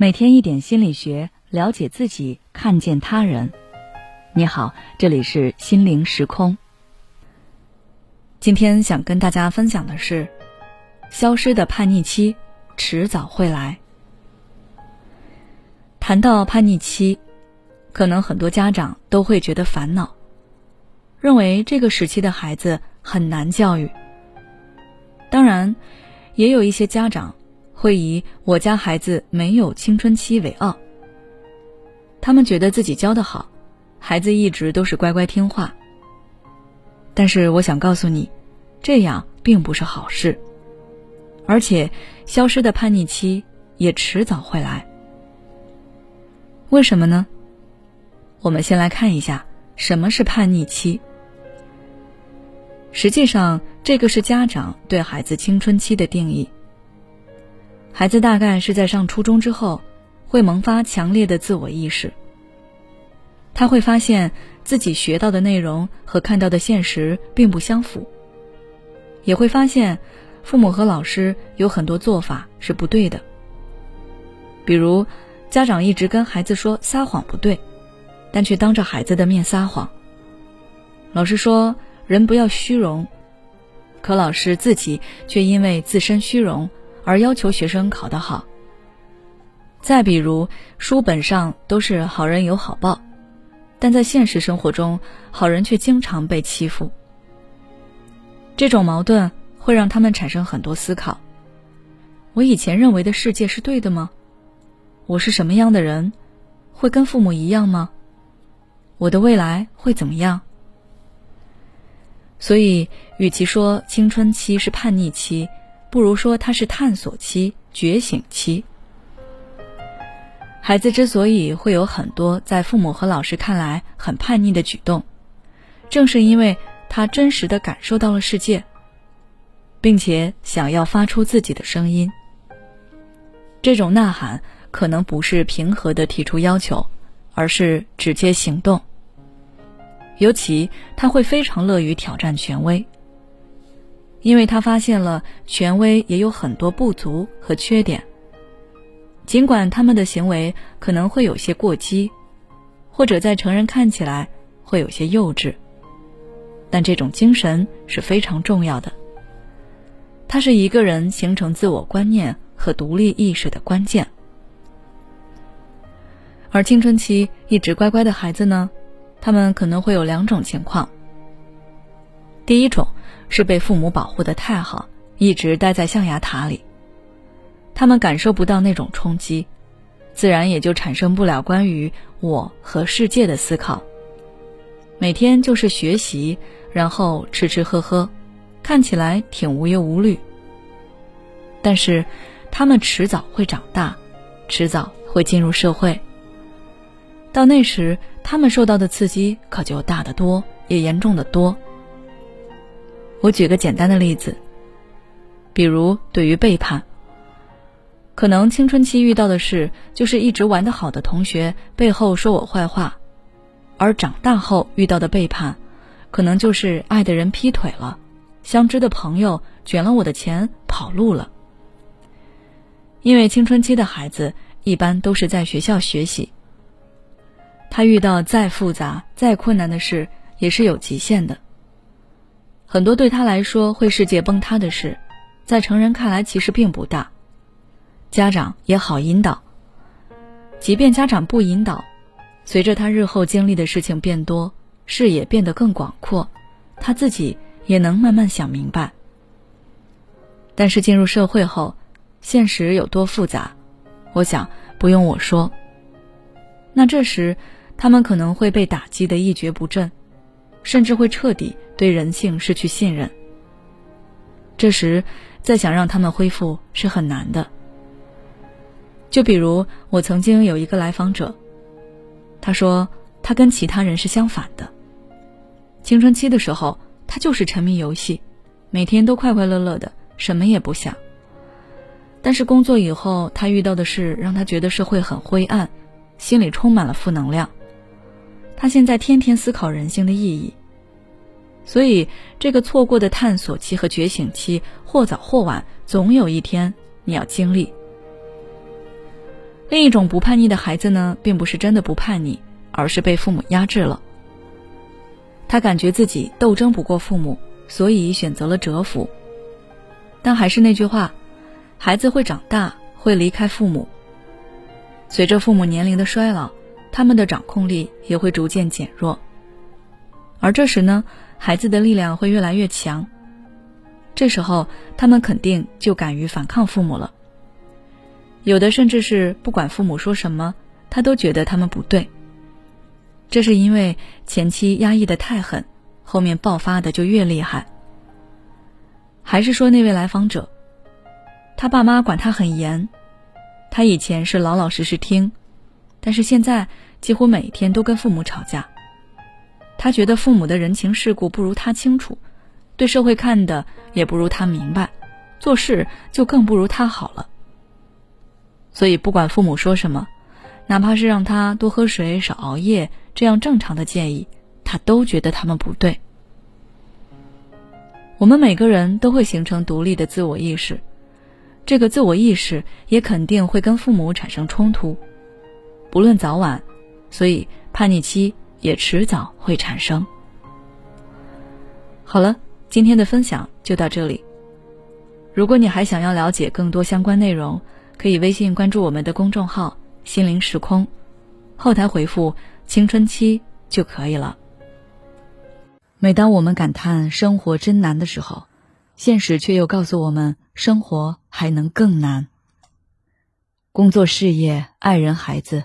每天一点心理学，了解自己，看见他人。你好，这里是心灵时空。今天想跟大家分享的是，消失的叛逆期迟早会来。谈到叛逆期，可能很多家长都会觉得烦恼，认为这个时期的孩子很难教育。当然，也有一些家长。会以我家孩子没有青春期为傲，他们觉得自己教的好，孩子一直都是乖乖听话。但是我想告诉你，这样并不是好事，而且消失的叛逆期也迟早会来。为什么呢？我们先来看一下什么是叛逆期。实际上，这个是家长对孩子青春期的定义。孩子大概是在上初中之后，会萌发强烈的自我意识。他会发现自己学到的内容和看到的现实并不相符，也会发现父母和老师有很多做法是不对的。比如，家长一直跟孩子说撒谎不对，但却当着孩子的面撒谎。老师说人不要虚荣，可老师自己却因为自身虚荣。而要求学生考得好。再比如，书本上都是好人有好报，但在现实生活中，好人却经常被欺负。这种矛盾会让他们产生很多思考：我以前认为的世界是对的吗？我是什么样的人？会跟父母一样吗？我的未来会怎么样？所以，与其说青春期是叛逆期，不如说他是探索期、觉醒期。孩子之所以会有很多在父母和老师看来很叛逆的举动，正是因为他真实的感受到了世界，并且想要发出自己的声音。这种呐喊可能不是平和的提出要求，而是直接行动。尤其他会非常乐于挑战权威。因为他发现了权威也有很多不足和缺点，尽管他们的行为可能会有些过激，或者在成人看起来会有些幼稚，但这种精神是非常重要的。它是一个人形成自我观念和独立意识的关键。而青春期一直乖乖的孩子呢，他们可能会有两种情况。第一种。是被父母保护的太好，一直待在象牙塔里。他们感受不到那种冲击，自然也就产生不了关于我和世界的思考。每天就是学习，然后吃吃喝喝，看起来挺无忧无虑。但是，他们迟早会长大，迟早会进入社会。到那时，他们受到的刺激可就大得多，也严重的多。我举个简单的例子，比如对于背叛，可能青春期遇到的事就是一直玩得好的同学背后说我坏话，而长大后遇到的背叛，可能就是爱的人劈腿了，相知的朋友卷了我的钱跑路了。因为青春期的孩子一般都是在学校学习，他遇到再复杂、再困难的事也是有极限的。很多对他来说会世界崩塌的事，在成人看来其实并不大。家长也好引导，即便家长不引导，随着他日后经历的事情变多，视野变得更广阔，他自己也能慢慢想明白。但是进入社会后，现实有多复杂，我想不用我说。那这时，他们可能会被打击的一蹶不振。甚至会彻底对人性失去信任。这时，再想让他们恢复是很难的。就比如我曾经有一个来访者，他说他跟其他人是相反的。青春期的时候，他就是沉迷游戏，每天都快快乐乐的，什么也不想。但是工作以后，他遇到的事让他觉得社会很灰暗，心里充满了负能量。他现在天天思考人性的意义，所以这个错过的探索期和觉醒期，或早或晚，总有一天你要经历。另一种不叛逆的孩子呢，并不是真的不叛逆，而是被父母压制了。他感觉自己斗争不过父母，所以选择了蛰伏。但还是那句话，孩子会长大，会离开父母。随着父母年龄的衰老，他们的掌控力也会逐渐减弱。而这时呢，孩子的力量会越来越强。这时候，他们肯定就敢于反抗父母了。有的甚至是不管父母说什么，他都觉得他们不对。这是因为前期压抑的太狠，后面爆发的就越厉害。还是说那位来访者，他爸妈管他很严，他以前是老老实实听，但是现在几乎每天都跟父母吵架。他觉得父母的人情世故不如他清楚，对社会看的也不如他明白，做事就更不如他好了。所以不管父母说什么，哪怕是让他多喝水、少熬夜这样正常的建议，他都觉得他们不对。我们每个人都会形成独立的自我意识，这个自我意识也肯定会跟父母产生冲突，不论早晚，所以叛逆期也迟早会产生。好了，今天的分享就到这里。如果你还想要了解更多相关内容，可以微信关注我们的公众号“心灵时空”，后台回复“青春期”就可以了。每当我们感叹生活真难的时候，现实却又告诉我们，生活还能更难。工作、事业、爱人、孩子、